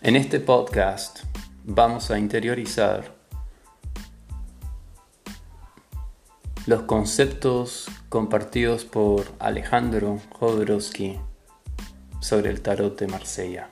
En este podcast vamos a interiorizar los conceptos compartidos por Alejandro Jodorowsky sobre el tarot de Marsella.